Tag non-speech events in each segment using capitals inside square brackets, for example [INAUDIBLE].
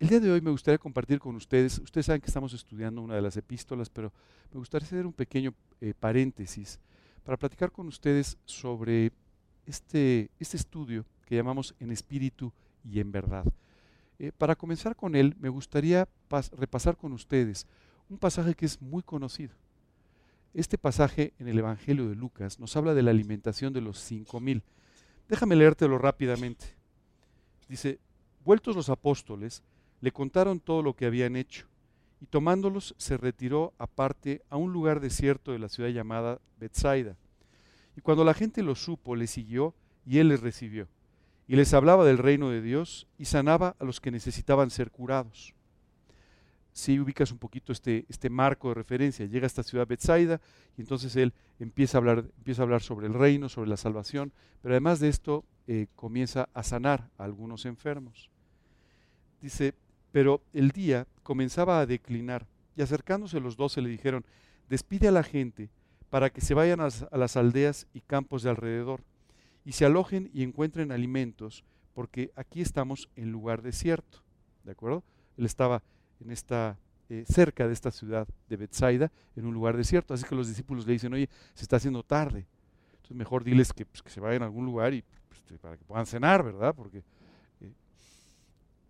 el día de hoy me gustaría compartir con ustedes, ustedes saben que estamos estudiando una de las epístolas, pero me gustaría hacer un pequeño eh, paréntesis para platicar con ustedes sobre este, este estudio que llamamos en espíritu y en verdad. Eh, para comenzar con él, me gustaría repasar con ustedes un pasaje que es muy conocido. Este pasaje en el Evangelio de Lucas nos habla de la alimentación de los cinco mil. Déjame leértelo rápidamente. Dice, vueltos los apóstoles, le contaron todo lo que habían hecho, y tomándolos se retiró aparte a un lugar desierto de la ciudad llamada Bethsaida. Y cuando la gente lo supo, le siguió y él les recibió. Y les hablaba del reino de Dios y sanaba a los que necesitaban ser curados. Si ubicas un poquito este, este marco de referencia, llega a esta ciudad Bethsaida y entonces él empieza a, hablar, empieza a hablar sobre el reino, sobre la salvación, pero además de esto eh, comienza a sanar a algunos enfermos. Dice, pero el día comenzaba a declinar y acercándose los doce le dijeron, despide a la gente para que se vayan a, las aldeas y campos de alrededor y se alojen y encuentren alimentos, porque aquí estamos en lugar desierto. ¿De acuerdo? Él estaba en esta, eh, cerca de esta ciudad de Bethsaida, en un lugar desierto. Así que los discípulos le dicen, oye, se está haciendo tarde. Entonces mejor diles que, pues, se vayan a algún lugar y pues, para que puedan cenar, ¿verdad? Porque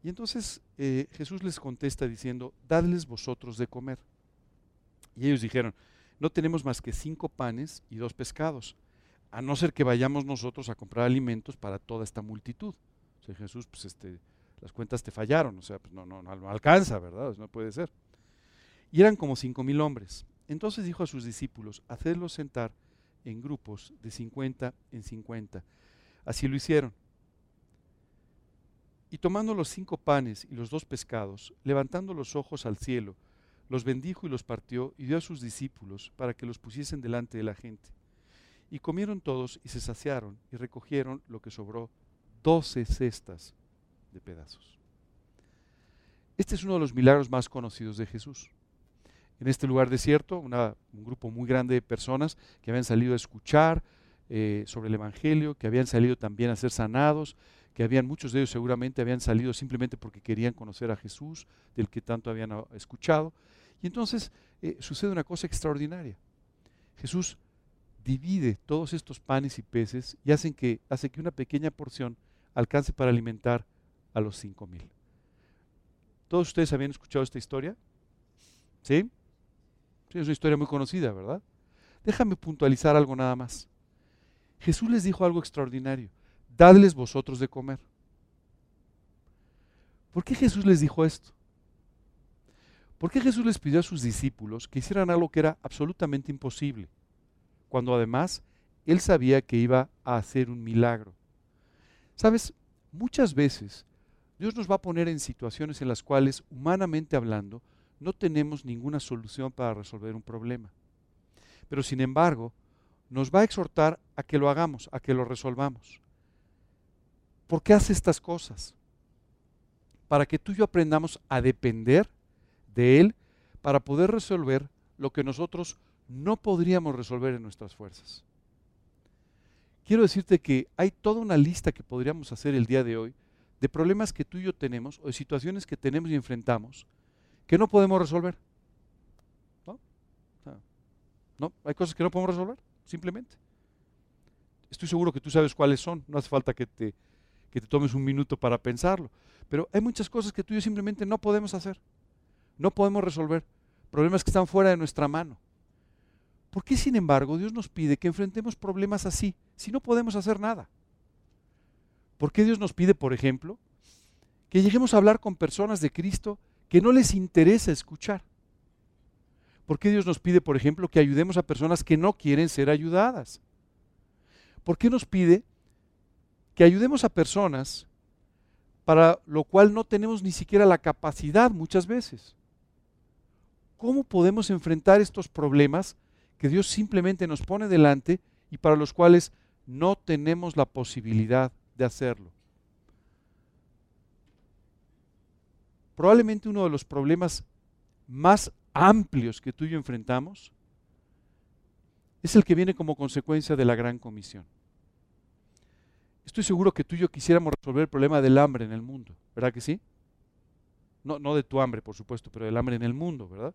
y entonces eh, Jesús les contesta diciendo, dadles vosotros de comer. Y ellos dijeron, no tenemos más que cinco panes y dos pescados, a no ser que vayamos nosotros a comprar alimentos para toda esta multitud. O sea, Jesús, pues este, las cuentas te fallaron, o sea, pues no, no, no alcanza, ¿verdad? no puede ser. Y eran como cinco mil hombres. Entonces dijo a sus discípulos, hacedlos sentar en grupos de cincuenta en cincuenta. Así lo hicieron. Y tomando los cinco panes y los dos pescados, levantando los ojos al cielo, los bendijo y los partió y dio a sus discípulos para que los pusiesen delante de la gente. Y comieron todos y se saciaron y recogieron lo que sobró, doce cestas de pedazos. Este es uno de los milagros más conocidos de Jesús. En este lugar desierto, un grupo muy grande de personas que habían salido a escuchar eh, sobre el Evangelio, que habían salido también a ser sanados, que habían muchos de ellos seguramente habían salido simplemente porque querían conocer a Jesús, del que tanto habían ah, escuchado. Y entonces eh, sucede una cosa extraordinaria. Jesús divide todos estos panes y peces y hacen que, hace que una pequeña porción alcance para alimentar a los cinco mil. ¿Todos ustedes habían escuchado esta historia? ¿Sí? Sí, es una historia muy conocida, ¿verdad? Déjame puntualizar algo nada más. Jesús les dijo algo extraordinario dadles vosotros de comer. ¿Por qué Jesús les dijo esto? ¿Por qué Jesús les pidió a sus discípulos que hicieran algo que era absolutamente imposible, cuando además Él sabía que iba a hacer un milagro? Sabes, muchas veces Dios nos va a poner en situaciones en las cuales, humanamente hablando, no tenemos ninguna solución para resolver un problema. Pero sin embargo, nos va a exhortar a que lo hagamos, a que lo resolvamos. ¿Por qué hace estas cosas? Para que tú y yo aprendamos a depender de Él para poder resolver lo que nosotros no podríamos resolver en nuestras fuerzas. Quiero decirte que hay toda una lista que podríamos hacer el día de hoy de problemas que tú y yo tenemos o de situaciones que tenemos y enfrentamos que no podemos resolver. ¿No? no, hay cosas que no podemos resolver, simplemente. Estoy seguro que tú sabes cuáles son, no hace falta que te que te tomes un minuto para pensarlo. Pero hay muchas cosas que tú y yo simplemente no podemos hacer. No podemos resolver. Problemas que están fuera de nuestra mano. ¿Por qué, sin embargo, Dios nos pide que enfrentemos problemas así, si no podemos hacer nada? ¿Por qué Dios nos pide, por ejemplo, que lleguemos a hablar con personas de Cristo que no les interesa escuchar? ¿Por qué Dios nos pide, por ejemplo, que ayudemos a personas que no quieren ser ayudadas? ¿Por qué nos pide que ayudemos a personas para lo cual no tenemos ni siquiera la capacidad muchas veces. ¿Cómo podemos enfrentar estos problemas que Dios simplemente nos pone delante y para los cuales no tenemos la posibilidad de hacerlo? Probablemente uno de los problemas más amplios que tú y yo enfrentamos es el que viene como consecuencia de la gran comisión. Estoy seguro que tú y yo quisiéramos resolver el problema del hambre en el mundo, ¿verdad que sí? No, no de tu hambre, por supuesto, pero del hambre en el mundo, ¿verdad?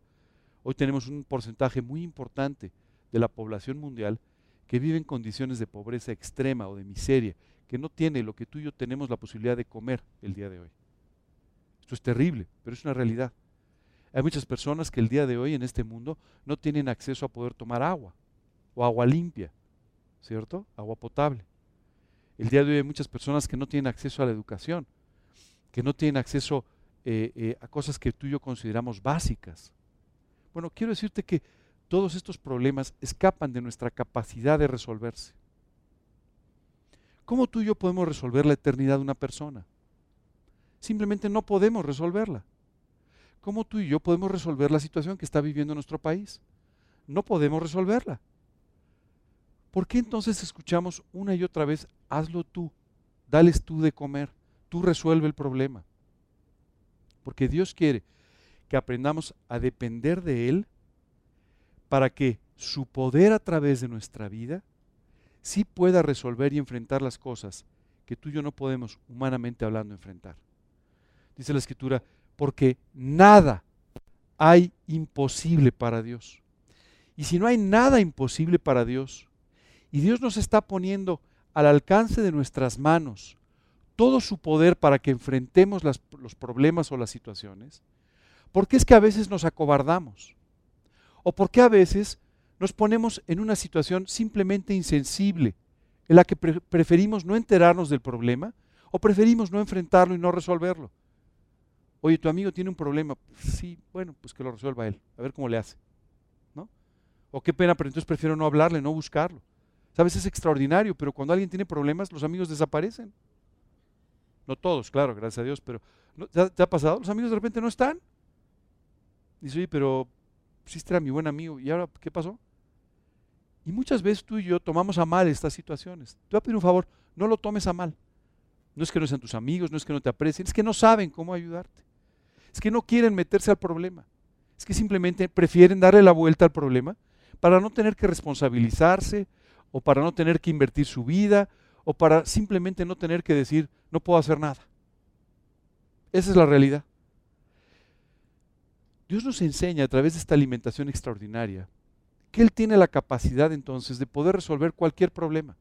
Hoy tenemos un porcentaje muy importante de la población mundial que vive en condiciones de pobreza extrema o de miseria, que no tiene lo que tú y yo tenemos la posibilidad de comer el día de hoy. Esto es terrible, pero es una realidad. Hay muchas personas que el día de hoy en este mundo no tienen acceso a poder tomar agua o agua limpia, ¿cierto? Agua potable. El día de hoy hay muchas personas que no tienen acceso a la educación, que no tienen acceso eh, eh, a cosas que tú y yo consideramos básicas. Bueno, quiero decirte que todos estos problemas escapan de nuestra capacidad de resolverse. ¿Cómo tú y yo podemos resolver la eternidad de una persona? Simplemente no podemos resolverla. ¿Cómo tú y yo podemos resolver la situación que está viviendo nuestro país? No podemos resolverla. ¿Por qué entonces escuchamos una y otra vez, hazlo tú, dales tú de comer, tú resuelve el problema? Porque Dios quiere que aprendamos a depender de Él para que su poder a través de nuestra vida sí pueda resolver y enfrentar las cosas que tú y yo no podemos, humanamente hablando, enfrentar. Dice la escritura, porque nada hay imposible para Dios. Y si no hay nada imposible para Dios, y Dios nos está poniendo al alcance de nuestras manos todo su poder para que enfrentemos los problemas o las situaciones, ¿por qué es que a veces nos acobardamos? ¿O por qué a veces nos ponemos en una situación simplemente insensible, en la que preferimos no enterarnos del problema o preferimos no enfrentarlo y no resolverlo? Oye, tu amigo tiene un problema. Sí, bueno, pues que lo resuelva él, a ver cómo le hace. ¿No? O qué pena, pero entonces prefiero no hablarle, no buscarlo. Sabes, es extraordinario, pero cuando alguien tiene problemas, los amigos desaparecen. No todos, claro, gracias a Dios, pero ¿te ha pasado? Los amigos de repente no están. Dice, oye, pero si este era mi buen amigo, ¿y ahora qué pasó? Y muchas veces tú y yo tomamos a mal estas situaciones. Te voy a pedir un favor, no lo tomes a mal. No es que no sean tus amigos, no es que no te aprecien, es que no saben cómo ayudarte. Es que no quieren meterse al problema. Es que simplemente prefieren darle la vuelta al problema para no tener que responsabilizarse o para no tener que invertir su vida o para simplemente no tener que decir, no puedo hacer nada. Esa es la realidad. Dios nos enseña a través de esta alimentación extraordinaria que Él tiene la capacidad entonces de poder resolver cualquier problema.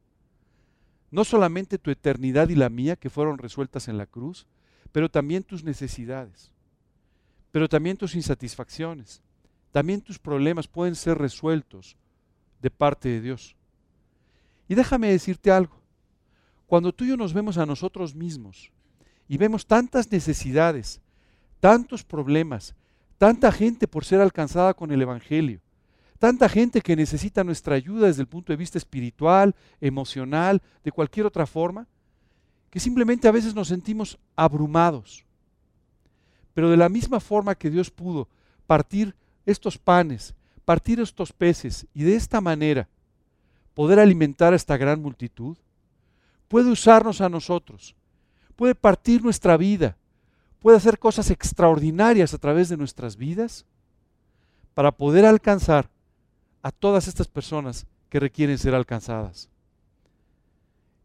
No solamente tu eternidad y la mía que fueron resueltas en la cruz, pero también tus necesidades, pero también tus insatisfacciones, también tus problemas pueden ser resueltos de parte de Dios. Y déjame decirte algo, cuando tú y yo nos vemos a nosotros mismos y vemos tantas necesidades, tantos problemas, tanta gente por ser alcanzada con el Evangelio, tanta gente que necesita nuestra ayuda desde el punto de vista espiritual, emocional, de cualquier otra forma, que simplemente a veces nos sentimos abrumados. Pero de la misma forma que Dios pudo partir estos panes, partir estos peces y de esta manera poder alimentar a esta gran multitud, puede usarnos a nosotros, puede partir nuestra vida, puede hacer cosas extraordinarias a través de nuestras vidas para poder alcanzar a todas estas personas que requieren ser alcanzadas.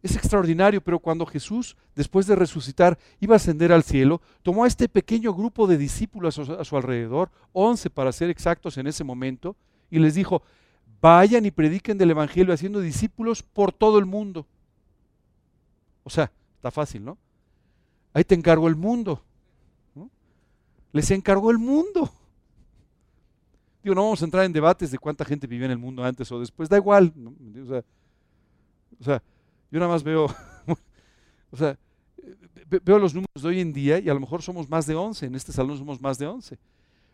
Es extraordinario, pero cuando Jesús, después de resucitar, iba a ascender al cielo, tomó a este pequeño grupo de discípulos a su, alrededor, once para ser exactos en ese momento, y les dijo, vayan y prediquen del Evangelio haciendo discípulos por todo el mundo. O sea, está fácil, ¿no? Ahí te encargo el mundo. Les encargó el mundo. Digo, no vamos a entrar en debates de cuánta gente vivía en el mundo antes o después, da igual. O, sea, yo nada más veo, [LAUGHS] o sea, veo los números de hoy en día y a lo mejor somos más de 11, en este salón somos más de 11.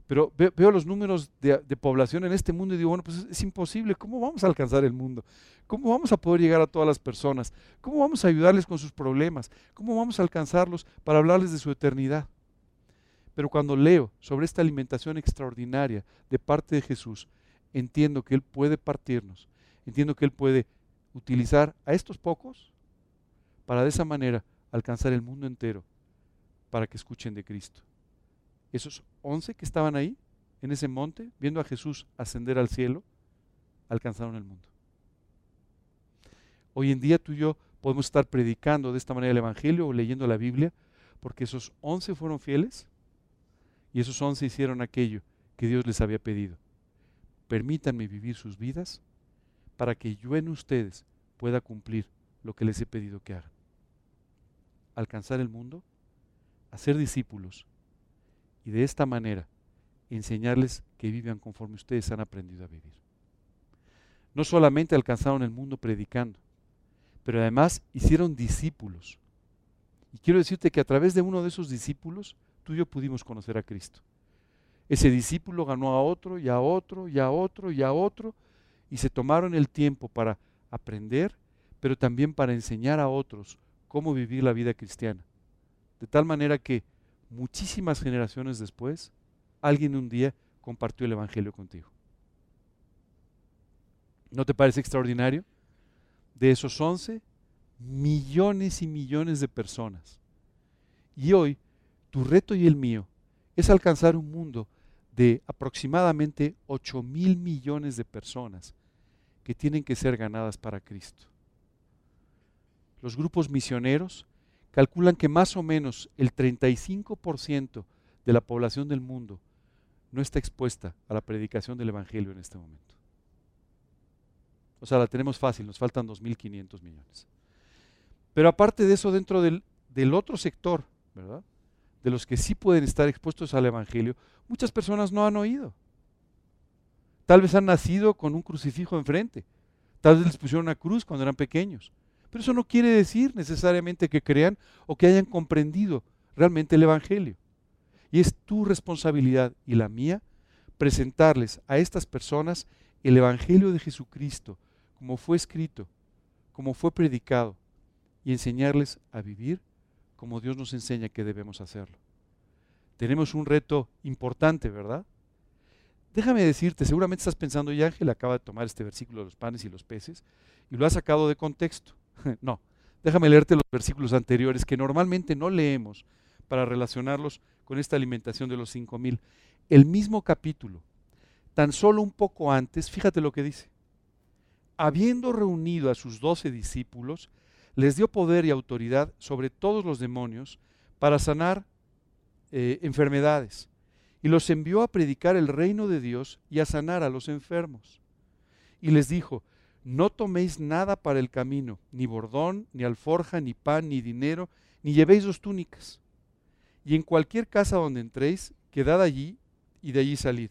Pero veo, los números de, población en este mundo y digo, bueno, pues es, es, imposible, ¿cómo vamos a alcanzar el mundo? ¿Cómo vamos a poder llegar a todas las personas? ¿Cómo vamos a ayudarles con sus problemas? ¿Cómo vamos a alcanzarlos para hablarles de su eternidad? Pero cuando leo sobre esta alimentación extraordinaria de parte de Jesús, entiendo que Él puede partirnos, entiendo que Él puede utilizar a estos pocos para de esa manera alcanzar el mundo entero para que escuchen de Cristo. Esos once que estaban ahí, en ese monte, viendo a Jesús ascender al cielo, alcanzaron el mundo. Hoy en día tú y yo podemos estar predicando de esta manera el Evangelio o leyendo la Biblia, porque esos once fueron fieles Y esos once hicieron aquello que Dios les había pedido. Permítanme vivir sus vidas para que yo en ustedes pueda cumplir lo que les he pedido que hagan. Alcanzar el mundo, hacer discípulos y de esta manera enseñarles que vivan conforme ustedes han aprendido a vivir. No solamente alcanzaron el mundo predicando, pero además hicieron discípulos. Y quiero decirte que a través de uno de esos discípulos, tú y yo pudimos conocer a Cristo. Ese discípulo ganó a otro y a otro y a otro y a otro y se tomaron el tiempo para aprender, pero también para enseñar a otros cómo vivir la vida cristiana. De tal manera que muchísimas generaciones después, alguien un día compartió el Evangelio contigo. ¿No te parece extraordinario? De esos once, millones y millones de personas. Y hoy, tu reto y el mío es alcanzar un mundo de aproximadamente 8 mil millones de personas que tienen que ser ganadas para Cristo. Los grupos misioneros calculan que más o menos el 35% de la población del mundo no está expuesta a la predicación del Evangelio en este momento. O sea, la tenemos fácil, nos faltan 2.500 millones. Pero aparte de eso, dentro del, del otro sector, ¿verdad? De los que sí pueden estar expuestos al Evangelio, muchas personas no han oído. Tal vez han nacido con un crucifijo enfrente. Tal vez les pusieron una cruz cuando eran pequeños. Pero eso no quiere decir necesariamente que crean o que hayan comprendido realmente el Evangelio. Y es tu responsabilidad y la mía presentarles a estas personas el Evangelio de Jesucristo, como fue escrito, como fue predicado, y enseñarles a vivir como Dios nos enseña que debemos hacerlo. Tenemos un reto importante, ¿verdad? Déjame decirte, seguramente estás pensando, y Ángel acaba de tomar este versículo de los panes y los peces y lo ha sacado de contexto. [LAUGHS] no, déjame leerte los versículos anteriores que normalmente no leemos para relacionarlos con esta alimentación de los cinco mil. El mismo capítulo, tan solo un poco antes, fíjate lo que dice. Habiendo reunido a sus doce discípulos, les dio poder y autoridad sobre todos los demonios para sanar eh, enfermedades y los envió a predicar el reino de Dios y a sanar a los enfermos. Y les dijo, no toméis nada para el camino, ni bordón, ni alforja, ni pan, ni dinero, ni llevéis dos túnicas. Y en cualquier casa donde entréis, quedad allí y de allí salid.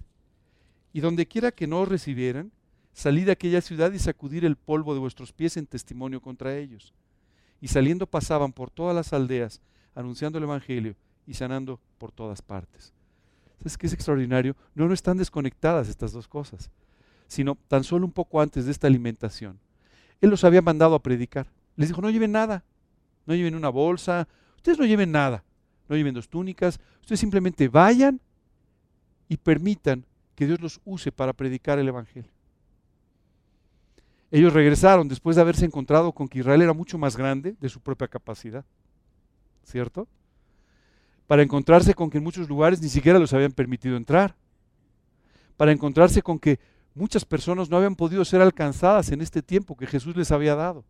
Y donde quiera que no os recibieran, salid de aquella ciudad y sacudir el polvo de vuestros pies en testimonio contra ellos. Y saliendo pasaban por todas las aldeas, anunciando el Evangelio y sanando por todas partes. ¿Sabes qué es extraordinario? No, no están desconectadas estas dos cosas sino tan solo un poco antes de esta alimentación. Él los había mandado a predicar. Les dijo, no lleven nada, no lleven una bolsa, ustedes no lleven nada, no lleven dos túnicas, ustedes simplemente vayan y permitan que Dios los use para predicar el Evangelio. Ellos regresaron después de haberse encontrado con que Israel era mucho más grande de su propia capacidad, ¿cierto? Para encontrarse con que en muchos lugares ni siquiera los habían permitido entrar. Para encontrarse con que muchas personas no habían podido ser alcanzadas en este tiempo que Jesús les había dado.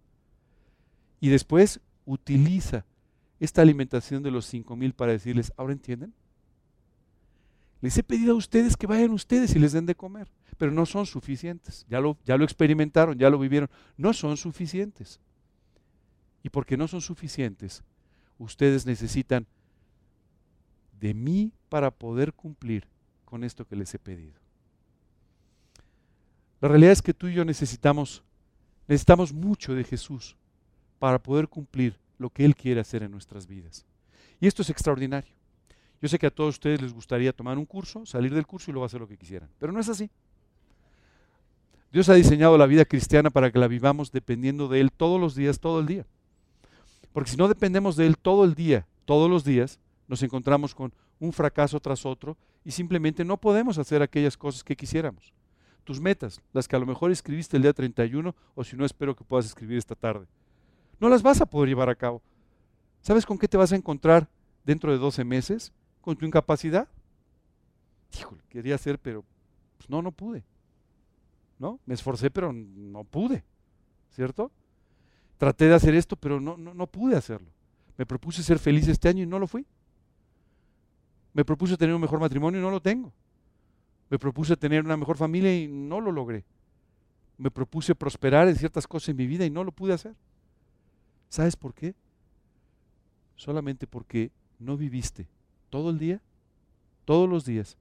Y después utiliza esta alimentación de los cinco mil para decirles, ¿ahora entienden? Les he pedido a ustedes que vayan ustedes y les den de comer, pero no son suficientes. Ya lo, ya lo experimentaron, ya lo vivieron. No son suficientes. Y porque no son suficientes, ustedes necesitan de mí para poder cumplir con esto que les he pedido. La realidad es que tú y yo necesitamos, necesitamos mucho de Jesús para poder cumplir lo que Él quiere hacer en nuestras vidas. Y esto es extraordinario. Yo sé que a todos ustedes les gustaría tomar un curso, salir del curso y luego hacer lo que quisieran, pero no es así. Dios ha diseñado la vida cristiana para que la vivamos dependiendo de Él todos los días, todo el día. Porque si no dependemos de Él todo el día, todos los días, nos encontramos con un fracaso tras otro y simplemente no podemos hacer aquellas cosas que quisiéramos tus metas, las que a lo mejor escribiste el día 31 o si no espero que puedas escribir esta tarde. No las vas a poder llevar a cabo. ¿Sabes con qué te vas a encontrar dentro de 12 meses? Con tu incapacidad. Híjole, quería hacer, pero pues no, no pude. ¿No? Me esforcé, pero no pude. ¿Cierto? Traté de hacer esto, pero no, no, no pude hacerlo. Me propuse ser feliz este año y no lo fui. Me propuse tener un mejor matrimonio y no lo tengo. Me propuse tener una mejor familia y no lo logré. Me propuse prosperar en ciertas cosas en mi vida y no lo pude hacer. ¿Sabes por qué? Solamente porque no viviste todo el día, todos los días,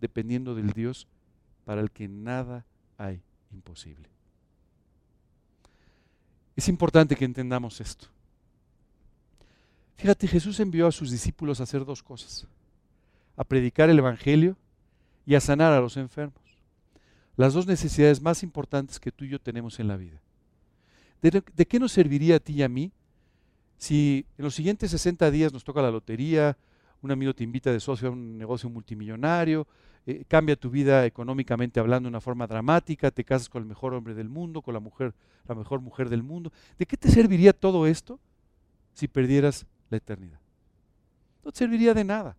dependiendo del Dios para el que nada hay imposible. Es importante que entendamos esto. Fíjate, Jesús envió a sus discípulos a hacer dos cosas, a predicar el Evangelio y a sanar a los enfermos. Las dos necesidades más importantes que tú y yo tenemos en la vida. ¿De, qué nos serviría a ti y a mí si en los siguientes 60 días nos toca la lotería, un amigo te invita de socio a un negocio multimillonario, eh, cambia tu vida económicamente hablando de una forma dramática, te casas con el mejor hombre del mundo, con la mujer, la mejor mujer del mundo? ¿De qué te serviría todo esto si perdieras la eternidad. No te serviría de nada.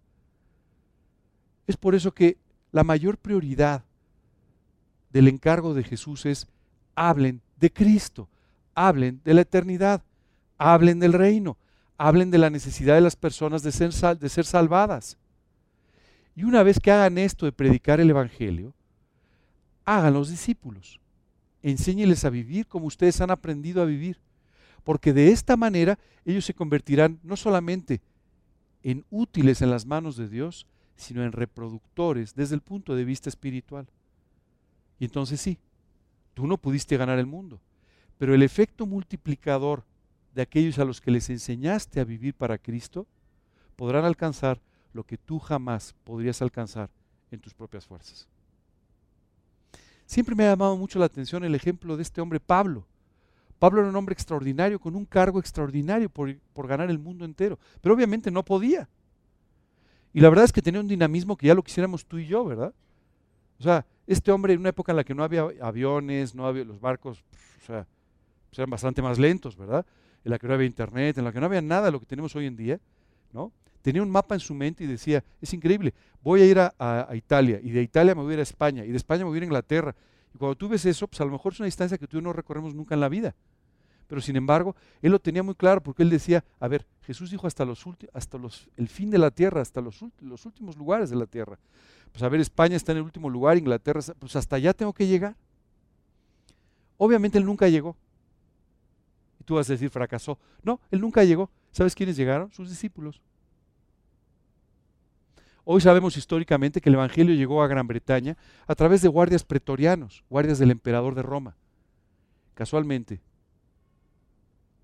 Es por eso que la mayor prioridad del encargo de Jesús es hablen de Cristo, hablen de la eternidad, hablen del reino, hablen de la necesidad de las personas de ser, salvadas. Y una vez que hagan esto de predicar el Evangelio, hagan los discípulos. Enséñeles a vivir como ustedes han aprendido a vivir porque de esta manera ellos se convertirán no solamente en útiles en las manos de Dios, sino en reproductores desde el punto de vista espiritual. Y entonces sí, tú no pudiste ganar el mundo, pero el efecto multiplicador de aquellos a los que les enseñaste a vivir para Cristo, podrán alcanzar lo que tú jamás podrías alcanzar en tus propias fuerzas. Siempre me ha llamado mucho la atención el ejemplo de este hombre Pablo, Pablo era un hombre extraordinario, con un cargo extraordinario por, ganar el mundo entero, pero obviamente no podía. Y la verdad es que tenía un dinamismo que ya lo quisiéramos tú y yo, ¿verdad? O sea, este hombre en una época en la que no había aviones, no había los barcos, o sea, pues eran bastante más lentos, ¿verdad? En la que no había internet, en la que no había nada de lo que tenemos hoy en día, ¿no? Tenía un mapa en su mente y decía, es increíble, voy a ir a, a Italia, y de Italia me voy a ir a España, y de España me voy a ir a Inglaterra, y cuando tú ves eso, pues a lo mejor es una distancia que tú no recorremos nunca en la vida. Pero sin embargo, él lo tenía muy claro porque él decía, a ver, Jesús dijo hasta, los hasta los, el fin de la tierra, hasta los, los últimos lugares de la tierra. Pues a ver, España está en el último lugar, Inglaterra, pues hasta allá tengo que llegar. Obviamente él nunca llegó. Y tú vas a decir, fracasó. No, él nunca llegó. ¿Sabes quiénes llegaron? Sus discípulos. Hoy sabemos históricamente que el Evangelio llegó a Gran Bretaña a través de guardias pretorianos, guardias del emperador de Roma. Casualmente,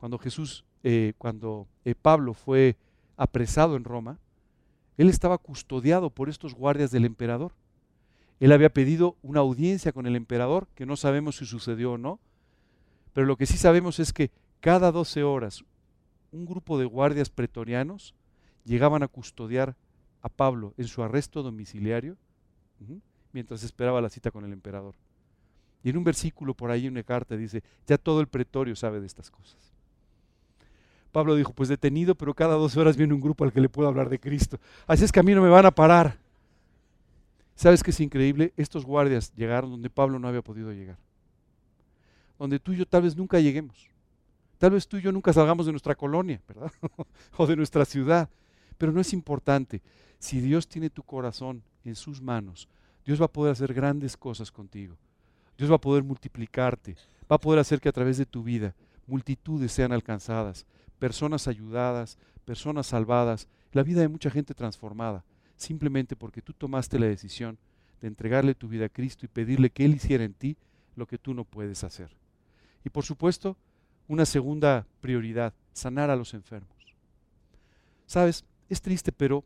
cuando Jesús, eh, cuando eh, Pablo fue apresado en Roma, él estaba custodiado por estos guardias del emperador. Él había pedido una audiencia con el emperador, que no sabemos si sucedió o no, pero lo que sí sabemos es que cada 12 horas un grupo de guardias pretorianos llegaban a custodiar a Pablo en su arresto domiciliario mientras esperaba la cita con el emperador. Y en un versículo por ahí, en una carta, dice, ya todo el pretorio sabe de estas cosas. Pablo dijo, pues detenido, pero cada dos horas viene un grupo al que le puedo hablar de Cristo. Así es que a mí no me van a parar. ¿Sabes qué es increíble? Estos guardias llegaron donde Pablo no había podido llegar. Donde tú y yo tal vez nunca lleguemos. Tal vez tú y yo nunca salgamos de nuestra colonia, ¿verdad? [LAUGHS] o de nuestra ciudad. Pero no es importante. Si Dios tiene tu corazón en sus manos, Dios va a poder hacer grandes cosas contigo. Dios va a poder multiplicarte, va a poder hacer que a través de tu vida multitudes sean alcanzadas, personas ayudadas, personas salvadas, la vida de mucha gente transformada, simplemente porque tú tomaste la decisión de entregarle tu vida a Cristo y pedirle que Él hiciera en ti lo que tú no puedes hacer. Y por supuesto, una segunda prioridad, sanar a los enfermos. Sabes, es triste, pero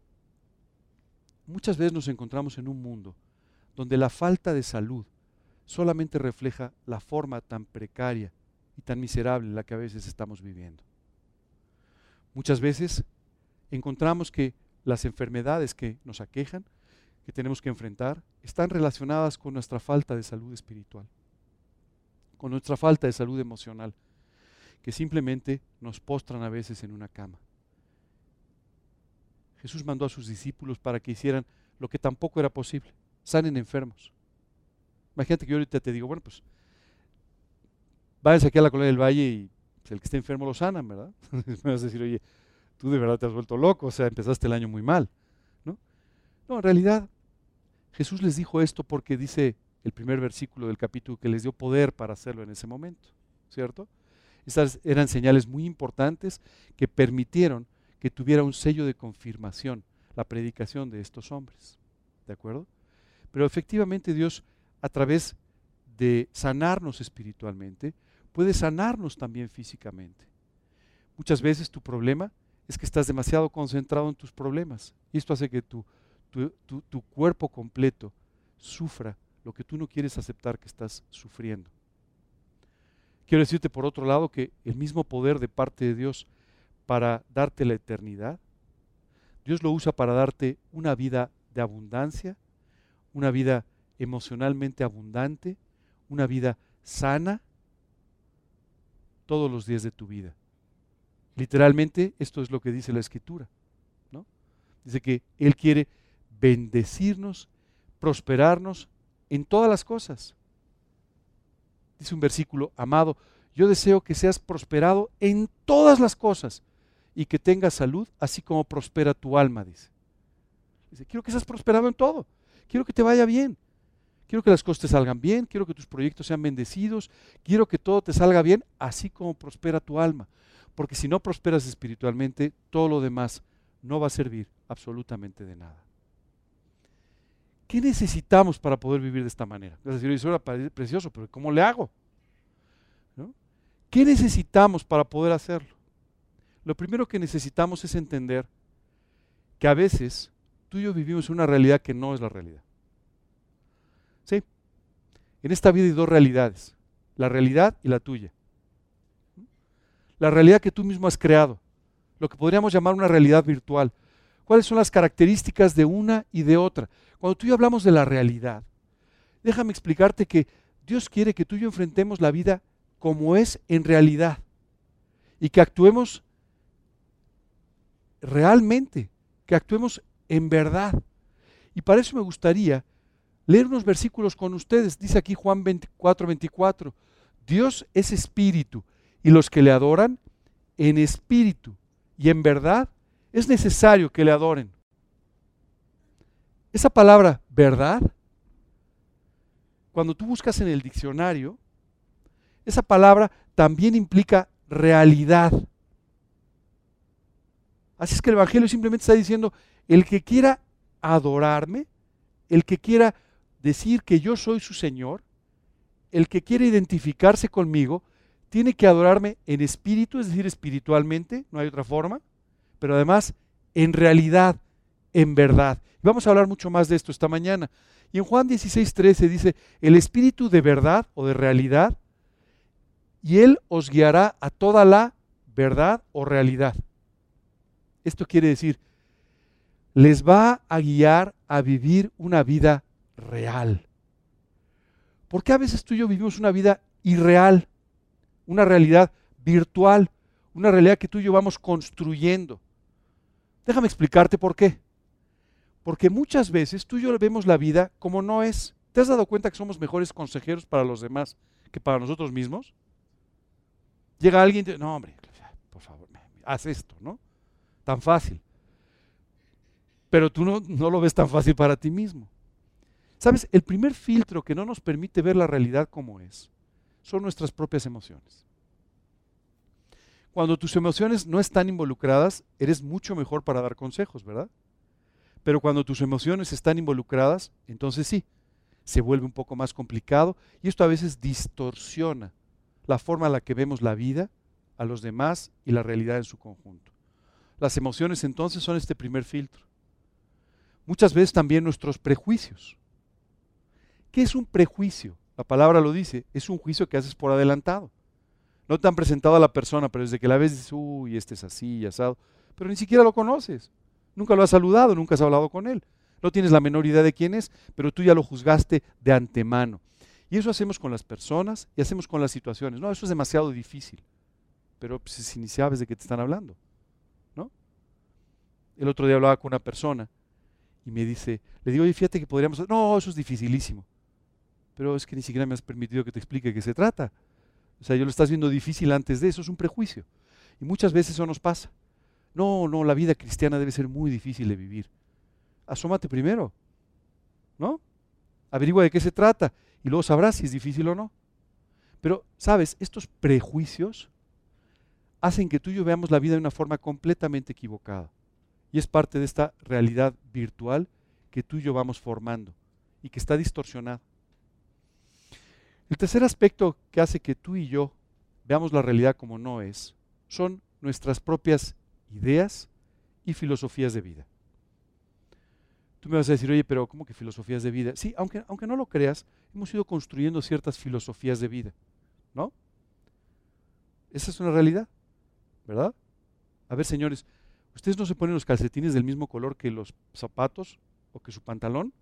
muchas veces nos encontramos en un mundo donde la falta de salud solamente refleja la forma tan precaria y tan miserable en la que a veces estamos viviendo. Muchas veces encontramos que las enfermedades que nos aquejan, que tenemos que enfrentar, están relacionadas con nuestra falta de salud espiritual, con nuestra falta de salud emocional, que simplemente nos postran a veces en una cama. Jesús mandó a sus discípulos para que hicieran lo que tampoco era posible, sanen enfermos. Imagínate que yo ahorita te digo, bueno, pues váyanse aquí a la colonia del Valle y pues, el que esté enfermo lo sanan, ¿verdad? [LAUGHS] Me vas a decir, oye, tú de verdad te has vuelto loco, o sea, empezaste el año muy mal, ¿no? No, en realidad Jesús les dijo esto porque dice el primer versículo del capítulo que les dio poder para hacerlo en ese momento, ¿cierto? Estas eran señales muy importantes que permitieron que tuviera un sello de confirmación la predicación de estos hombres, ¿de acuerdo? Pero efectivamente Dios, a través de sanarnos espiritualmente, puede sanarnos también físicamente. Muchas veces tu problema es que estás demasiado concentrado en tus problemas y esto hace que tu, tu, tu cuerpo completo sufra lo que tú no quieres aceptar que estás sufriendo. Quiero decirte por otro lado que el mismo poder de parte de Dios para darte la eternidad, Dios lo usa para darte una vida de abundancia, una vida emocionalmente abundante, una vida sana todos los días de tu vida. Literalmente esto es lo que dice la escritura. ¿no? Dice que Él quiere bendecirnos, prosperarnos en todas las cosas. Dice un versículo, amado, yo deseo que seas prosperado en todas las cosas y que tengas salud, así como prospera tu alma, dice. Dice, quiero que seas prosperado en todo, quiero que te vaya bien, quiero que las cosas te salgan bien, quiero que tus proyectos sean bendecidos, quiero que todo te salga bien, así como prospera tu alma. Porque si no prosperas espiritualmente, todo lo demás no va a servir absolutamente de nada. ¿Qué necesitamos para poder vivir de esta manera? Es decir, eso era precioso, pero ¿cómo le hago? ¿Qué necesitamos para poder hacerlo? Lo primero que necesitamos es entender que a veces tú y yo vivimos una realidad que no es la realidad. ¿Sí? En esta vida hay dos realidades, la realidad y la tuya. La realidad que tú mismo has creado, lo que podríamos llamar una realidad virtual. ¿Cuáles son las características de una y de otra? Cuando tú y yo hablamos de la realidad, déjame explicarte que Dios quiere que tú y yo enfrentemos la vida como es en realidad y que actuemos realmente, que actuemos en verdad. Y para eso me gustaría leer unos versículos con ustedes. Dice aquí Juan 24, 24, Dios es espíritu y los que le adoran en espíritu y en verdad es necesario que le adoren. Esa palabra verdad, cuando tú buscas en el diccionario, esa palabra también implica realidad. Así es que el Evangelio simplemente está diciendo, el que quiera adorarme, el que quiera decir que yo soy su Señor, el que quiera identificarse conmigo, tiene que adorarme en espíritu, es decir, espiritualmente, no hay otra forma, pero además en realidad, en verdad. Vamos a hablar mucho más de esto esta mañana. Y en Juan 16, 13 dice, el espíritu de verdad o de realidad, y él os guiará a toda la verdad o realidad. Esto quiere decir, les va a guiar a vivir una vida real. Porque a veces tú y yo vivimos una vida irreal, una realidad virtual, una realidad que tú y yo vamos construyendo. Déjame explicarte por qué. Porque muchas veces tú y yo vemos la vida como no es. ¿Te has dado cuenta que somos mejores consejeros para los demás que para nosotros mismos? Llega alguien y dice, no hombre, por favor, haz esto, ¿no? Tan fácil. Pero tú no, no lo ves tan fácil para ti mismo. ¿Sabes? El primer filtro que no nos permite ver la realidad como es son nuestras propias emociones. Cuando tus emociones no están involucradas, eres mucho mejor para dar consejos, ¿verdad? Pero cuando tus emociones están involucradas, entonces sí, se vuelve un poco más complicado y esto a veces distorsiona la forma en la que vemos la vida, a los demás y la realidad en su conjunto. Las emociones entonces son este primer filtro. Muchas veces también nuestros prejuicios. ¿Qué es un prejuicio? La palabra lo dice, es un juicio que haces por adelantado. No te han presentado a la persona, pero desde que la ves dices, uy, este es así, asado. Pero ni siquiera lo conoces. Nunca lo has saludado, nunca has hablado con él. No tienes la menor idea de quién es, pero tú ya lo juzgaste de antemano. Y eso hacemos con las personas y hacemos con las situaciones. No, eso es demasiado difícil. Pero pues, si ni sabes de te están hablando. ¿no? El otro día hablaba con una persona y me dice, le digo, oye, fíjate que podríamos... No, eso es dificilísimo. Pero es que ni siquiera me has permitido que te explique qué se trata. O sea, yo lo estás viendo difícil antes de eso, es un prejuicio. Y muchas veces eso nos pasa. No, no, la vida cristiana debe ser muy difícil de vivir. asómate primero, ¿no? Averigua de qué se trata y luego sabrás si es difícil o no. Pero, ¿sabes? Estos prejuicios hacen que tú y yo veamos la vida de una forma completamente equivocada. Y es parte de esta realidad virtual que tú y yo vamos formando y que está distorsionada. El tercer aspecto que hace que tú y yo veamos la realidad como no es, son nuestras propias ideas y filosofías de vida. Tú me vas a decir, oye, pero ¿cómo que filosofías de vida? Sí, aunque, aunque no lo creas, hemos ido construyendo ciertas filosofías de vida, ¿no? Esa es una realidad, ¿verdad? A ver, señores, ¿ustedes no se ponen los calcetines del mismo color que los zapatos o que su pantalón?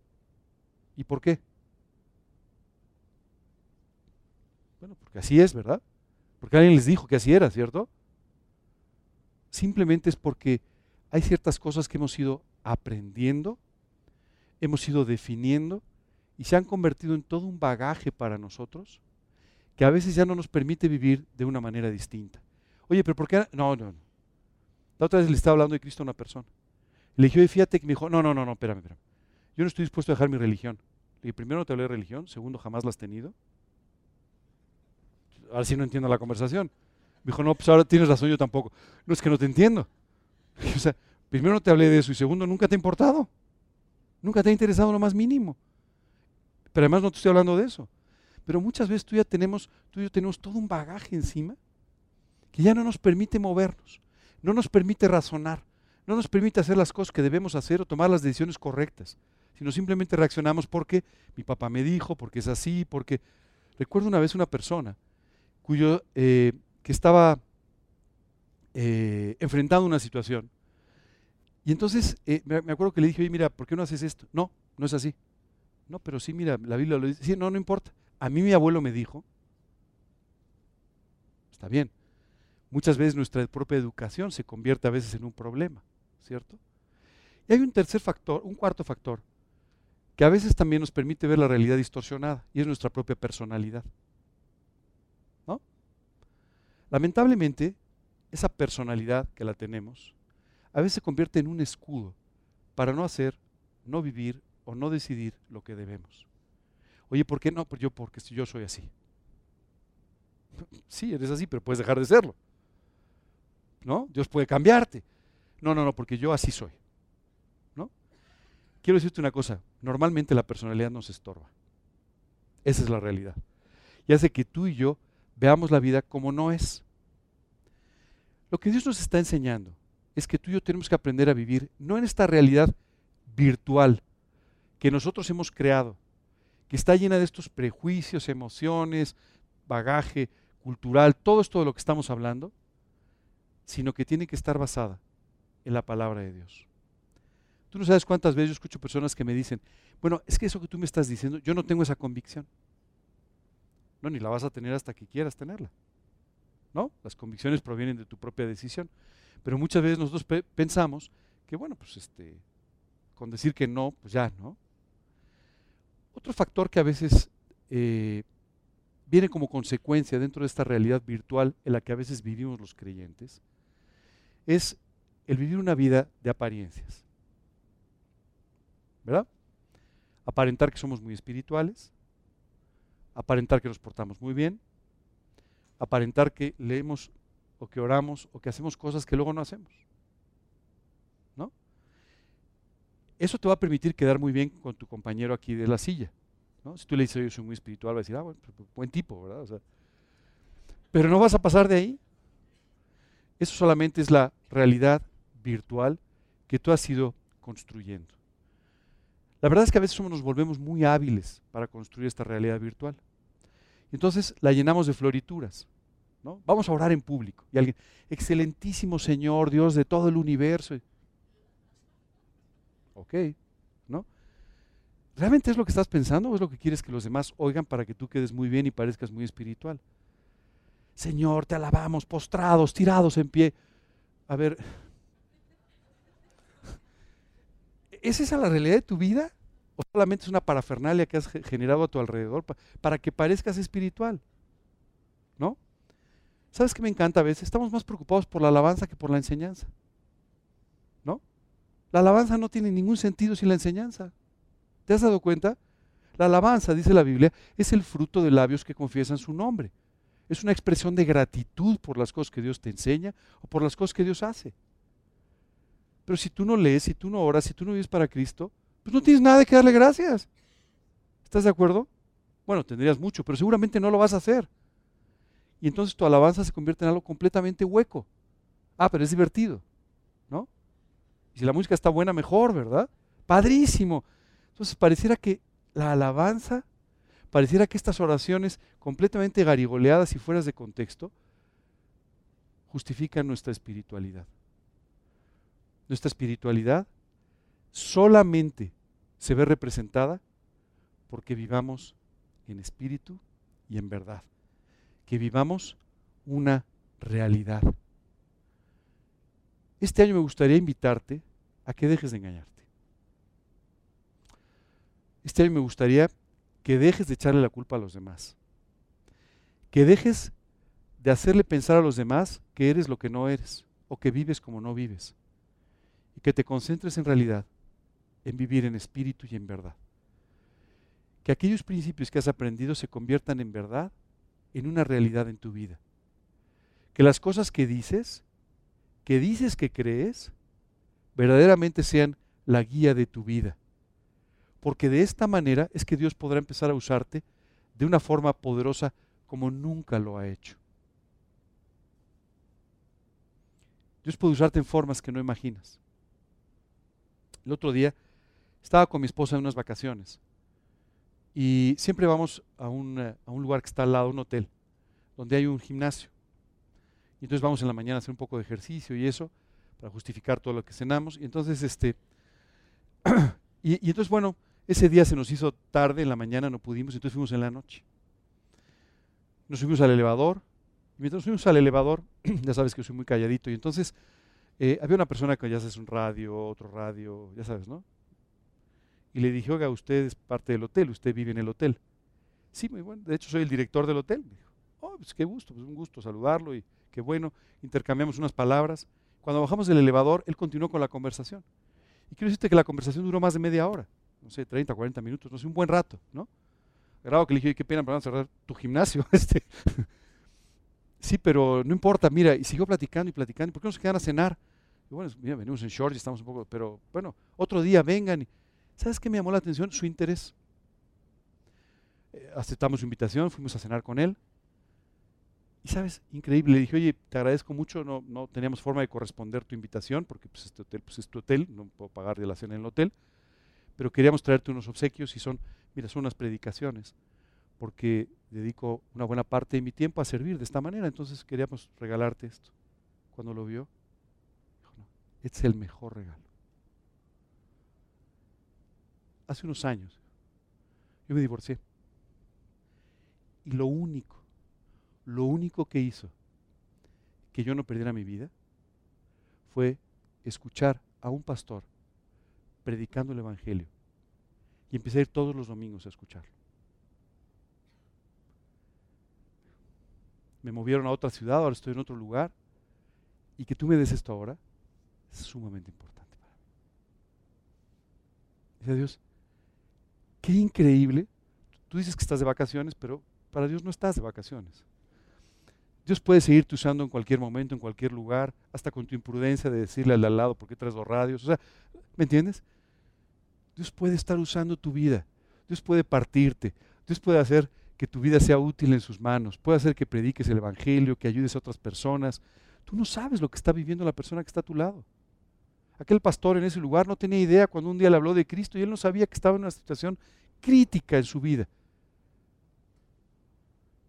¿Y por qué? Bueno, porque así es, ¿verdad? Porque alguien les dijo que así era, ¿cierto? Simplemente es porque hay ciertas cosas que hemos ido aprendiendo, hemos ido definiendo y se han convertido en todo un bagaje para nosotros que a veces ya no nos permite vivir de una manera distinta. Oye, pero ¿por qué? No, no, no. La otra vez le estaba hablando de Cristo a una persona. Le dije, oye, fíjate que me dijo, no, no, no, no, espérame, espérame. Yo no estoy dispuesto a dejar mi religión. Le dije, primero no te hablé de religión, segundo, jamás la has tenido. Ahora sí no entiendo la conversación. Me dijo, no, pues ahora tienes razón, yo tampoco. No, es que no te entiendo. [LAUGHS] O sea, primero no te hablé de eso y segundo, nunca te ha importado. Nunca te ha interesado lo más mínimo. Pero además no te estoy hablando de eso. Pero muchas veces tú ya tenemos, tú y yo tenemos todo un bagaje encima que ya no nos permite movernos, no nos permite razonar, no nos permite hacer las cosas que debemos hacer o tomar las decisiones correctas, sino simplemente reaccionamos porque mi papá me dijo, porque es así, porque... Recuerdo una vez una persona cuyo, eh, que estaba eh, enfrentando una situación. Y entonces eh, me, acuerdo que le dije, oye, mira, ¿por qué no haces esto? No, no es así. No, pero sí, mira, la Biblia lo dice. Sí, no, no importa. A mí mi abuelo me dijo, está bien, muchas veces nuestra propia educación se convierte a veces en un problema, ¿cierto? Y hay un tercer factor, un cuarto factor, que a veces también nos permite ver la realidad distorsionada, y es nuestra propia personalidad. Lamentablemente, esa personalidad que la tenemos a veces se convierte en un escudo para no hacer, no vivir o no decidir lo que debemos. Oye, ¿por qué no? Pues yo porque yo soy así. [LAUGHS] Sí, eres así, pero puedes dejar de serlo. ¿No? Dios puede cambiarte. No, no, no, porque yo así soy. ¿No? Quiero decirte una cosa, normalmente la personalidad nos estorba. Esa es la realidad. Y hace que tú y yo veamos la vida como no es. Lo que Dios nos está enseñando es que tú y yo tenemos que aprender a vivir no en esta realidad virtual que nosotros hemos creado, que está llena de estos prejuicios, emociones, bagaje cultural, todo esto de lo que estamos hablando, sino que tiene que estar basada en la palabra de Dios. Tú no sabes cuántas veces yo escucho personas que me dicen, bueno, es que eso que tú me estás diciendo, yo no tengo esa convicción. No, ni la vas a tener hasta que quieras tenerla. ¿No? Las convicciones provienen de tu propia decisión. Pero muchas veces nosotros pensamos que, bueno, pues este, con decir que no, pues ya, ¿no? Otro factor que a veces eh, viene como consecuencia dentro de esta realidad virtual en la que a veces vivimos los creyentes es el vivir una vida de apariencias. ¿Verdad? Aparentar que somos muy espirituales, aparentar que nos portamos muy bien, aparentar que leemos o que oramos o que hacemos cosas que luego no hacemos. ¿No? Eso te va a permitir quedar muy bien con tu compañero aquí de la silla. Si tú le dices, yo soy muy espiritual, va a decir, ah, bueno, pues, buen tipo, ¿verdad? pero no vas a pasar de ahí. Eso solamente es la realidad virtual que tú has ido construyendo. La verdad es que a veces nos volvemos muy hábiles para construir esta realidad virtual. Entonces la llenamos de florituras. ¿no? Vamos a orar en público. Y alguien, excelentísimo Señor, Dios de todo el universo. Ok, ¿no? ¿Realmente es lo que estás pensando o es lo que quieres que los demás oigan para que tú quedes muy bien y parezcas muy espiritual? Señor, te alabamos, postrados, tirados en pie. A ver, [LAUGHS] ¿es esa la realidad de tu vida? ¿O solamente es una parafernalia que has generado a tu alrededor para que parezcas espiritual? ¿No? ¿Sabes qué me encanta a veces? Estamos más preocupados por la alabanza que por la enseñanza. ¿No? La alabanza no tiene ningún sentido sin la enseñanza. ¿Te has dado cuenta? La alabanza, dice la Biblia, es el fruto de labios que confiesan su nombre. Es una expresión de gratitud por las cosas que Dios te enseña o por las cosas que Dios hace. Pero si tú no lees, si tú no oras, si tú no vives para Cristo, pues no tienes nada que darle gracias. ¿Estás de acuerdo? Bueno, tendrías mucho, pero seguramente no lo vas a hacer. Y entonces tu alabanza se convierte en algo completamente hueco. Ah, pero es divertido, ¿no? Y si la música está buena, mejor, ¿verdad? Padrísimo. Entonces pareciera que la alabanza, pareciera que estas oraciones completamente garigoleadas y fueras de contexto, justifican nuestra espiritualidad. Nuestra espiritualidad solamente se ve representada porque vivamos en espíritu y en verdad. Que vivamos una realidad. Este año me gustaría invitarte a que dejes de engañarte. Este año me gustaría que dejes de echarle la culpa a los demás. Que dejes de hacerle pensar a los demás que eres lo que no eres o que vives como no vives. Y que te concentres en realidad en vivir en espíritu y en verdad. Que aquellos principios que has aprendido se conviertan en verdad, en una realidad en tu vida. Que las cosas que dices que dices que crees verdaderamente sean la guía de tu vida. Porque de esta manera es que Dios podrá empezar a usarte de una forma poderosa como nunca lo ha hecho. Dios puede usarte en formas que no imaginas. El otro día estaba con mi esposa en unas vacaciones y siempre vamos a un, a un lugar que está al lado, un hotel, donde hay un gimnasio. Y entonces vamos en la mañana a hacer un poco de ejercicio y eso, para justificar todo lo que cenamos. Y entonces, este, [CLEARS THROAT] y, entonces, bueno, ese día se nos hizo tarde, en la mañana no pudimos, entonces fuimos en la noche. Nos subimos al elevador, y mientras fuimos al elevador, [CLEARS THROAT] ya sabes que soy muy calladito, y entonces eh, había una persona que ya hace un radio, otro radio, ya sabes, ¿no? Y le dije, oiga, usted es parte del hotel, usted vive en el hotel. Sí, muy bueno, de hecho soy el director del hotel. dijo, oh, pues qué gusto, pues un gusto saludarlo y qué bueno, intercambiamos unas palabras. Cuando bajamos del elevador, él continuó con la conversación. Y quiero decirte que la conversación duró más de media hora, no sé, 30, 40 minutos, no sé, un buen rato, ¿no? Grado que le dije, qué pena, pero a cerrar tu gimnasio. [LAUGHS] Este. sí, pero no importa, mira, y siguió platicando y platicando, ¿por qué no se quedan a cenar? Y bueno, mira, venimos en short y estamos un poco, pero bueno, otro día vengan. Y, ¿Sabes qué me llamó la atención? Su interés. Eh, aceptamos su invitación, fuimos a cenar con él. Y sabes, increíble, le dije, oye, te agradezco mucho, no, no teníamos forma de corresponder tu invitación, porque pues, este hotel pues, es tu hotel, no puedo pagar de la cena en el hotel, pero queríamos traerte unos obsequios y son, mira, son unas predicaciones, porque dedico una buena parte de mi tiempo a servir de esta manera, entonces queríamos regalarte esto. Cuando lo vio, dijo, no, es el mejor regalo. Hace unos años, yo me divorcié. Y lo único lo único que hizo que yo no perdiera mi vida fue escuchar a un pastor predicando el Evangelio. Y empecé a ir todos los domingos a escucharlo. Me movieron a otra ciudad, ahora estoy en otro lugar. Y que tú me des esto ahora es sumamente importante para mí. Dice Dios, qué increíble. Tú dices que estás de vacaciones, pero para Dios no estás de vacaciones. Dios puede seguirte usando en cualquier momento, en cualquier lugar, hasta con tu imprudencia de decirle al al lado, ¿por qué traes dos radios? O sea, ¿me entiendes? Dios puede estar usando tu vida. Dios puede partirte. Dios puede hacer que tu vida sea útil en sus manos. Puede hacer que prediques el Evangelio, que ayudes a otras personas. Tú no sabes lo que está viviendo la persona que está a tu lado. Aquel pastor en ese lugar no tenía idea cuando un día le habló de Cristo y él no sabía que estaba en una situación crítica en su vida.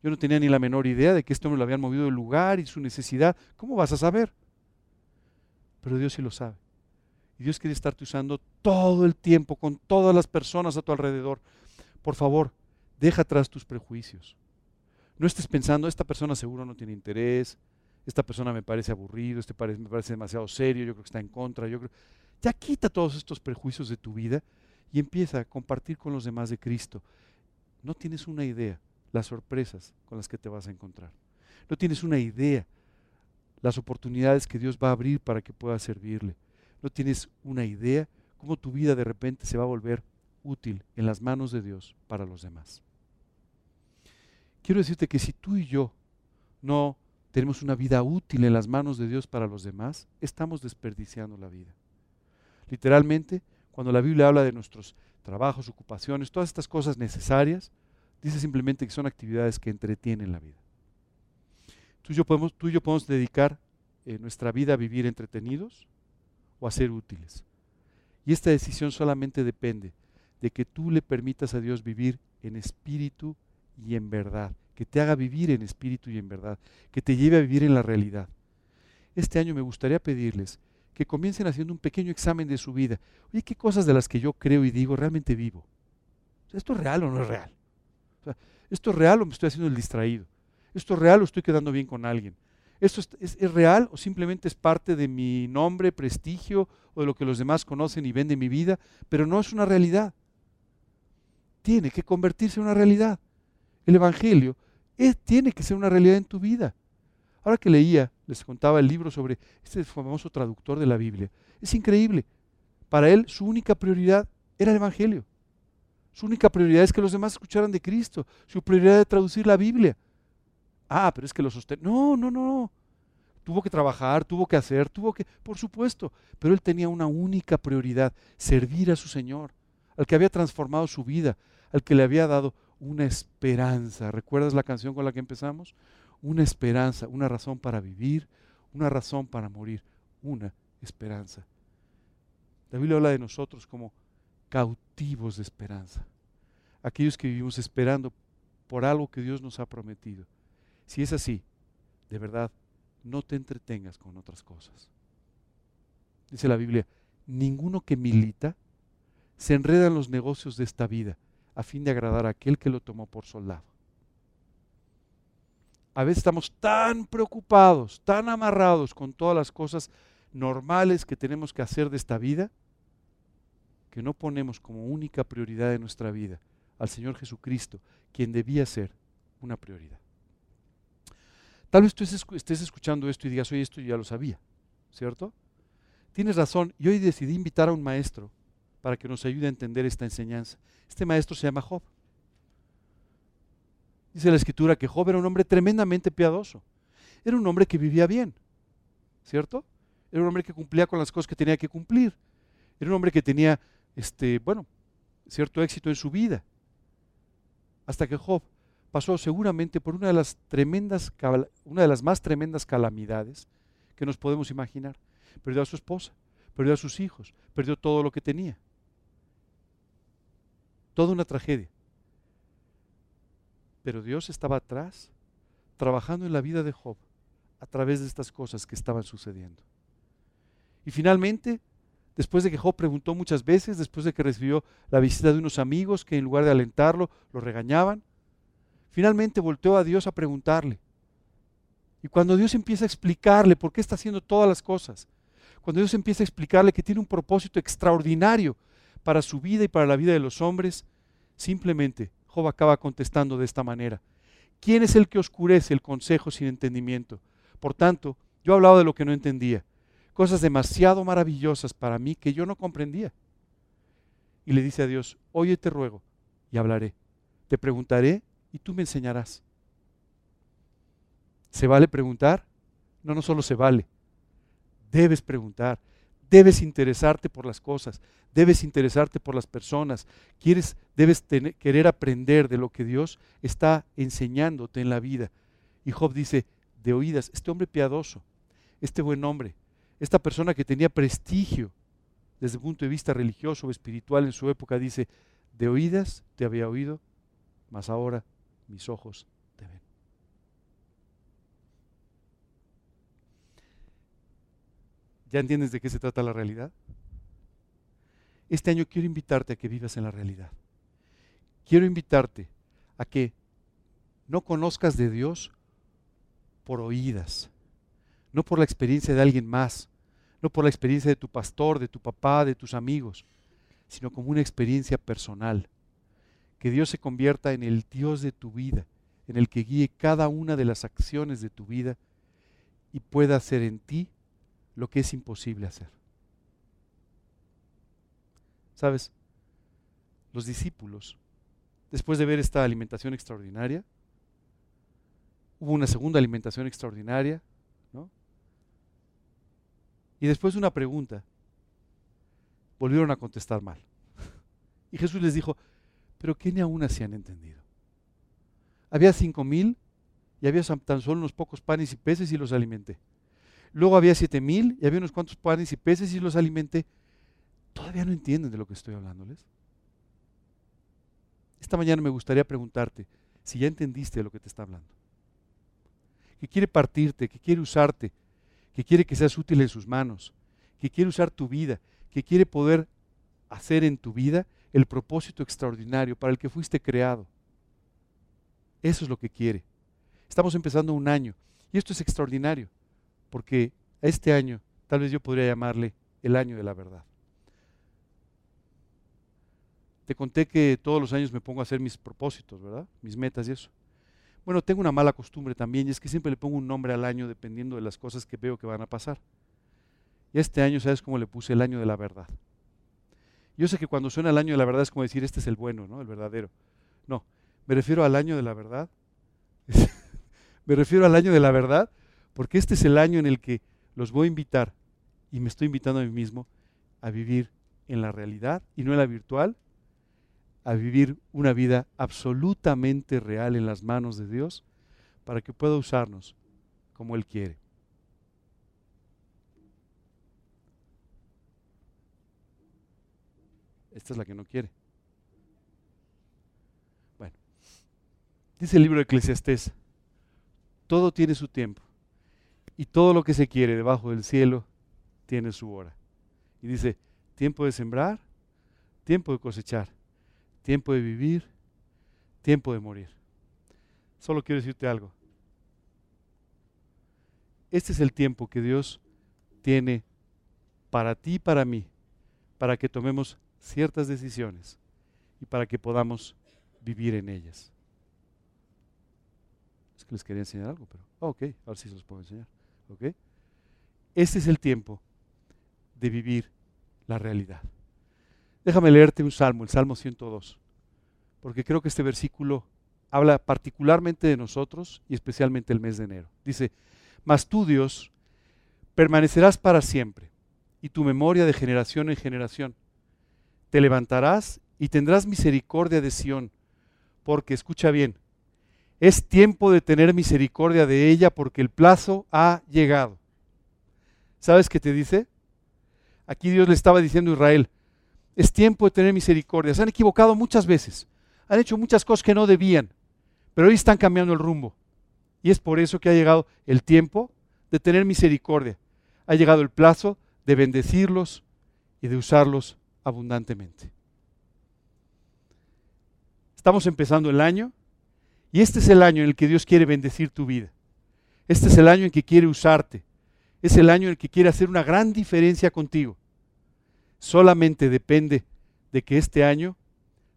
Yo no tenía ni la menor idea de que este hombre lo habían movido del lugar y su necesidad. ¿Cómo vas a saber? Pero Dios sí lo sabe. Y Dios quiere estarte usando todo el tiempo con todas las personas a tu alrededor. Por favor, deja atrás tus prejuicios. No estés pensando, esta persona seguro no tiene interés, esta persona me parece aburrido, este me parece demasiado serio, yo creo que está en contra, yo creo... Ya quita todos estos prejuicios de tu vida y empieza a compartir con los demás de Cristo. No tienes una idea las sorpresas con las que te vas a encontrar. No tienes una idea las oportunidades que Dios va a abrir para que puedas servirle. no tienes una idea cómo tu vida de repente se va a volver útil en las manos de Dios para los demás. Quiero decirte que si tú y yo no tenemos una vida útil en las manos de Dios para los demás, estamos desperdiciando la vida. Literalmente, cuando la Biblia habla de nuestros trabajos, ocupaciones, todas estas cosas necesarias, dice simplemente que son actividades que entretienen la vida. Tú y yo podemos, tú y yo podemos dedicar eh, nuestra vida a vivir entretenidos o a ser útiles. Y esta decisión solamente depende de que tú le permitas a Dios vivir en espíritu y en verdad, que te haga vivir en espíritu y en verdad, que te lleve a vivir en la realidad. Este año me gustaría pedirles que comiencen haciendo un pequeño examen de su vida. Oye, ¿qué cosas de las que yo creo y digo realmente vivo? ¿Esto es real o no es real? ¿Esto es real o me estoy haciendo el distraído? ¿Esto es real o estoy quedando bien con alguien? ¿Esto es, real o simplemente es parte de mi nombre, prestigio o de lo que los demás conocen y ven de mi vida? Pero no es una realidad. Tiene que convertirse en una realidad. El Evangelio tiene que ser una realidad en tu vida. Ahora que leía, les contaba el libro sobre este famoso traductor de la Biblia. Es increíble. Para él su única prioridad era el Evangelio. Su única prioridad es que los demás escucharan de Cristo. Su prioridad era traducir la Biblia. Ah, pero es que lo sostiene. No, no, no. Tuvo que trabajar, tuvo que hacer, tuvo que, por supuesto. Pero él tenía una única prioridad, servir a su Señor, al que había transformado su vida, al que le había dado una esperanza. ¿Recuerdas la canción con la que empezamos? una esperanza, una razón para vivir, una razón para morir, una esperanza. La Biblia habla de nosotros como cautivos de esperanza, aquellos que vivimos esperando por algo que Dios nos ha prometido. Si es así, de verdad, no te entretengas con otras cosas. Dice la Biblia, ninguno que milita se enreda en los negocios de esta vida a fin de agradar a aquel que lo tomó por soldado a veces estamos tan preocupados, tan amarrados con todas las cosas normales que tenemos que hacer de esta vida, que no ponemos como única prioridad de nuestra vida al Señor Jesucristo, quien debía ser una prioridad. Tal vez tú estés escuchando esto y digas, oye, esto ya lo sabía, ¿cierto? Tienes razón, y hoy decidí invitar a un maestro para que nos ayude a entender esta enseñanza. Este maestro se llama Job. Dice la escritura que Job era un hombre tremendamente piadoso. Era un hombre que vivía bien, ¿cierto? Era un hombre que cumplía con las cosas que tenía que cumplir. Era un hombre que tenía, este, bueno, cierto éxito en su vida. Hasta que Job pasó seguramente por una de las tremendas, una de las más tremendas calamidades que nos podemos imaginar. Perdió a su esposa, perdió a sus hijos, perdió todo lo que tenía. Toda una tragedia. Pero Dios estaba atrás, trabajando en la vida de Job a través de estas cosas que estaban sucediendo. Y finalmente, después de que Job preguntó muchas veces, después de que recibió la visita de unos amigos que en lugar de alentarlo, lo regañaban, finalmente volteó a Dios a preguntarle. Y cuando Dios empieza a explicarle por qué está haciendo todas las cosas, cuando Dios empieza a explicarle que tiene un propósito extraordinario para su vida y para la vida de los hombres, simplemente Job acaba contestando de esta manera. ¿Quién es el que oscurece el consejo sin entendimiento? Por tanto, yo hablaba de lo que no entendía, cosas demasiado maravillosas para mí que yo no comprendía. Y le dice a Dios, oye te ruego y hablaré. Te preguntaré y tú me enseñarás. ¿Se vale preguntar? No, no solo se vale. Debes preguntar. Debes interesarte por las cosas, debes interesarte por las personas, quieres, debes querer aprender de lo que Dios está enseñándote en la vida. Y Job dice, de oídas, este hombre piadoso, este buen hombre, esta persona que tenía prestigio desde el punto de vista religioso o espiritual en su época, dice, de oídas te había oído, mas ahora mis ojos te ven. ¿Ya entiendes de qué se trata la realidad? Este año quiero invitarte a que vivas en la realidad. Quiero invitarte a que no conozcas de Dios por oídas, no por la experiencia de alguien más, no por la experiencia de tu pastor, de tu papá, de tus amigos, sino como una experiencia personal. Que Dios se convierta en el Dios de tu vida, en el que guíe cada una de las acciones de tu vida y pueda hacer en ti lo que es imposible hacer. ¿Sabes? Los discípulos, después de ver esta alimentación extraordinaria, hubo una segunda alimentación extraordinaria, ¿no? Y después de una pregunta, volvieron a contestar mal. [LAUGHS] Y Jesús les dijo, pero ¿qué ni aún así han entendido? Había cinco mil y había tan solo unos pocos panes y peces y los alimenté. Luego había siete mil y había unos cuantos panes y peces y los alimenté. ¿Todavía no entienden de lo que estoy hablándoles? Esta mañana me gustaría preguntarte si ya entendiste de lo que te está hablando. Que quiere partirte, que quiere usarte, que quiere que seas útil en sus manos, que quiere usar tu vida, que quiere poder hacer en tu vida el propósito extraordinario para el que fuiste creado. Eso es lo que quiere. Estamos empezando un año y esto es extraordinario, porque este año tal vez yo podría llamarle el año de la verdad. Te conté que todos los años me pongo a hacer mis propósitos, ¿verdad? Mis metas y eso. Bueno, tengo una mala costumbre también y es que siempre le pongo un nombre al año dependiendo de las cosas que veo que van a pasar. Y este año, ¿sabes cómo le puse el año de la verdad? Yo sé que cuando suena el año de la verdad es como decir, este es el bueno, ¿no? El verdadero. No, me refiero al año de la verdad. [LAUGHS] me refiero al año de la verdad porque este es el año en el que los voy a invitar y me estoy invitando a mí mismo a vivir en la realidad y no en la virtual, a vivir una vida absolutamente real en las manos de Dios para que pueda usarnos como Él quiere. Esta es la que no quiere. Bueno, dice el libro de Eclesiastés, todo tiene su tiempo y todo lo que se quiere debajo del cielo tiene su hora. Y dice, tiempo de sembrar, tiempo de cosechar, tiempo de vivir, tiempo de morir. Solo quiero decirte algo. Este es el tiempo que Dios tiene para ti y para mí, para que tomemos ciertas decisiones y para que podamos vivir en ellas. Es que les quería enseñar algo, pero oh, ok, ahora sí se los puedo enseñar. Este es el tiempo de vivir la realidad. Déjame leerte un salmo, el Salmo 102, porque creo que este versículo habla particularmente de nosotros y especialmente el mes de enero. Dice, mas tú Dios permanecerás para siempre y tu memoria de generación en generación te levantarás y tendrás misericordia de Sión, porque escucha bien, es tiempo de tener misericordia de ella porque el plazo ha llegado. ¿Sabes qué te dice? Aquí Dios le estaba diciendo a Israel, es tiempo de tener misericordia. Se han equivocado muchas veces, han hecho muchas cosas que no debían, pero hoy están cambiando el rumbo. Y es por eso que ha llegado el tiempo de tener misericordia. Ha llegado el plazo de bendecirlos y de usarlos abundantemente. Estamos empezando el año y este es el año en el que Dios quiere bendecir tu vida. Este es el año en que quiere usarte. Es el año en el que quiere hacer una gran diferencia contigo. Solamente depende de que este año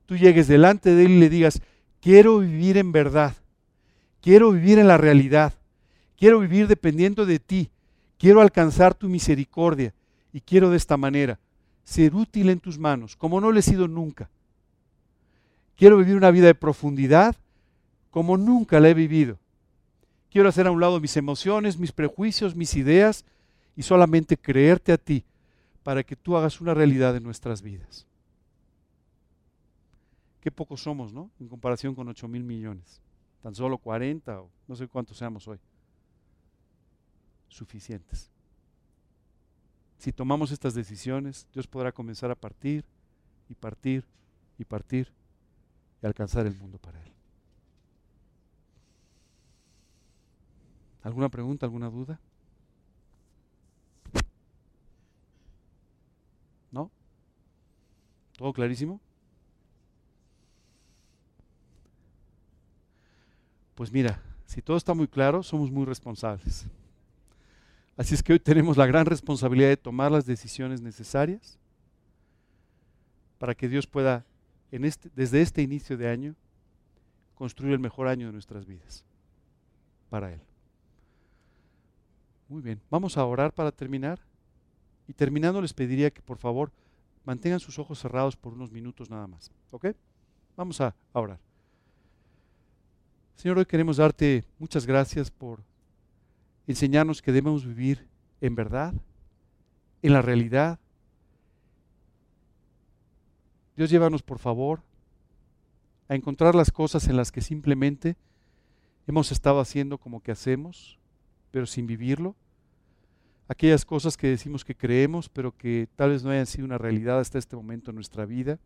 tú llegues delante de Él y le digas, quiero vivir en verdad, quiero vivir en la realidad, quiero vivir dependiendo de ti, quiero alcanzar tu misericordia y quiero de esta manera ser útil en tus manos, como no lo he sido nunca. Quiero vivir una vida de profundidad como nunca la he vivido. Quiero hacer a un lado mis emociones, mis prejuicios, mis ideas y solamente creerte a ti para que tú hagas una realidad en nuestras vidas. Qué pocos somos, ¿no? En comparación con 8 mil millones. Tan solo 40 o no sé cuántos seamos hoy. Suficientes. Si tomamos estas decisiones, Dios podrá comenzar a partir y partir y partir y alcanzar el mundo para Él. ¿Alguna pregunta, alguna duda? ¿No? ¿Todo clarísimo? Pues mira, si todo está muy claro, somos muy responsables. Así es que hoy tenemos la gran responsabilidad de tomar las decisiones necesarias para que Dios pueda, en este, desde este inicio de año, construir el mejor año de nuestras vidas para Él. Muy bien, vamos a orar para terminar. Y terminando les pediría que por favor mantengan sus ojos cerrados por unos minutos nada más. ¿Ok? Vamos a, orar. Señor, hoy queremos darte muchas gracias por enseñarnos que debemos vivir en verdad, en la realidad. Dios, llévanos por favor a encontrar las cosas en las que simplemente hemos estado haciendo como que hacemos, pero sin vivirlo. Aquellas cosas que decimos que creemos, pero que tal vez no hayan sido una realidad hasta este momento en nuestra vida.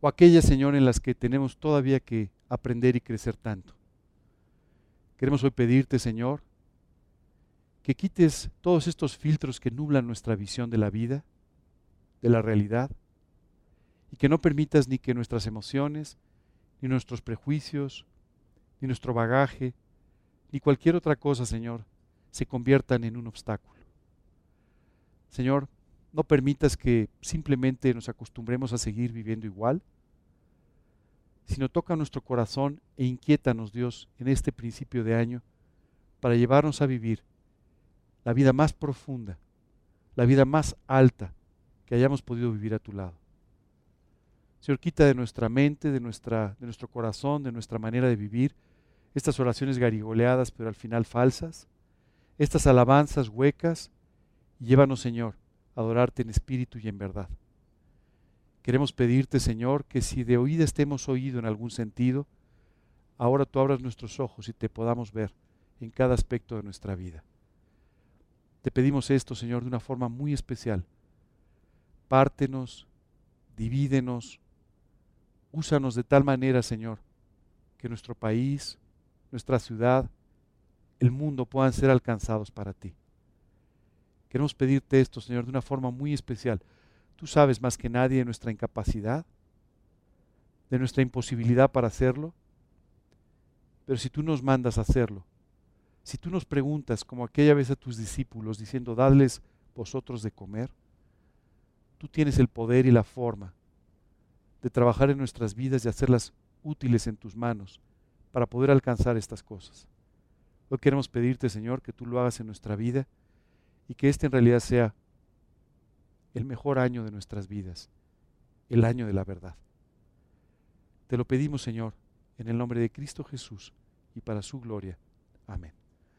O aquellas, Señor, en las que tenemos todavía que aprender y crecer tanto. Queremos hoy pedirte, Señor, que quites todos estos filtros que nublan nuestra visión de la vida, de la realidad, y que no permitas ni que nuestras emociones, ni nuestros prejuicios, ni nuestro bagaje, ni cualquier otra cosa, Señor, se conviertan en un obstáculo. Señor, no permitas que simplemente nos acostumbremos a seguir viviendo igual, sino toca nuestro corazón e inquiétanos, Dios, en este principio de año, para llevarnos a vivir la vida más profunda, la vida más alta que hayamos podido vivir a tu lado. Señor, quita de nuestra mente, de, nuestra, de nuestro corazón, de nuestra manera de vivir, estas oraciones garigoleadas, pero al final falsas, estas alabanzas huecas, llévanos, Señor, a adorarte en espíritu y en verdad. Queremos pedirte, Señor, que si de oída estemos oído en algún sentido, ahora tú abras nuestros ojos y te podamos ver en cada aspecto de nuestra vida. Te pedimos esto, Señor, de una forma muy especial. Pártenos, divídenos, úsanos de tal manera, Señor, que nuestro país, nuestra ciudad, el mundo puedan ser alcanzados para ti. Queremos pedirte esto, Señor, de una forma muy especial Tú sabes más que nadie de nuestra incapacidad, de nuestra imposibilidad para hacerlo. Pero si tú nos mandas a hacerlo, si tú nos preguntas, como aquella vez a tus discípulos, diciendo, dadles vosotros de comer, tú tienes el poder y la forma de trabajar en nuestras vidas y hacerlas útiles en tus manos para poder alcanzar estas cosas. Hoy queremos pedirte, Señor, que tú lo hagas en nuestra vida y que este en realidad sea el mejor año de nuestras vidas, el año de la verdad. Te lo pedimos, Señor, en el nombre de Cristo Jesús y para su gloria. Amén.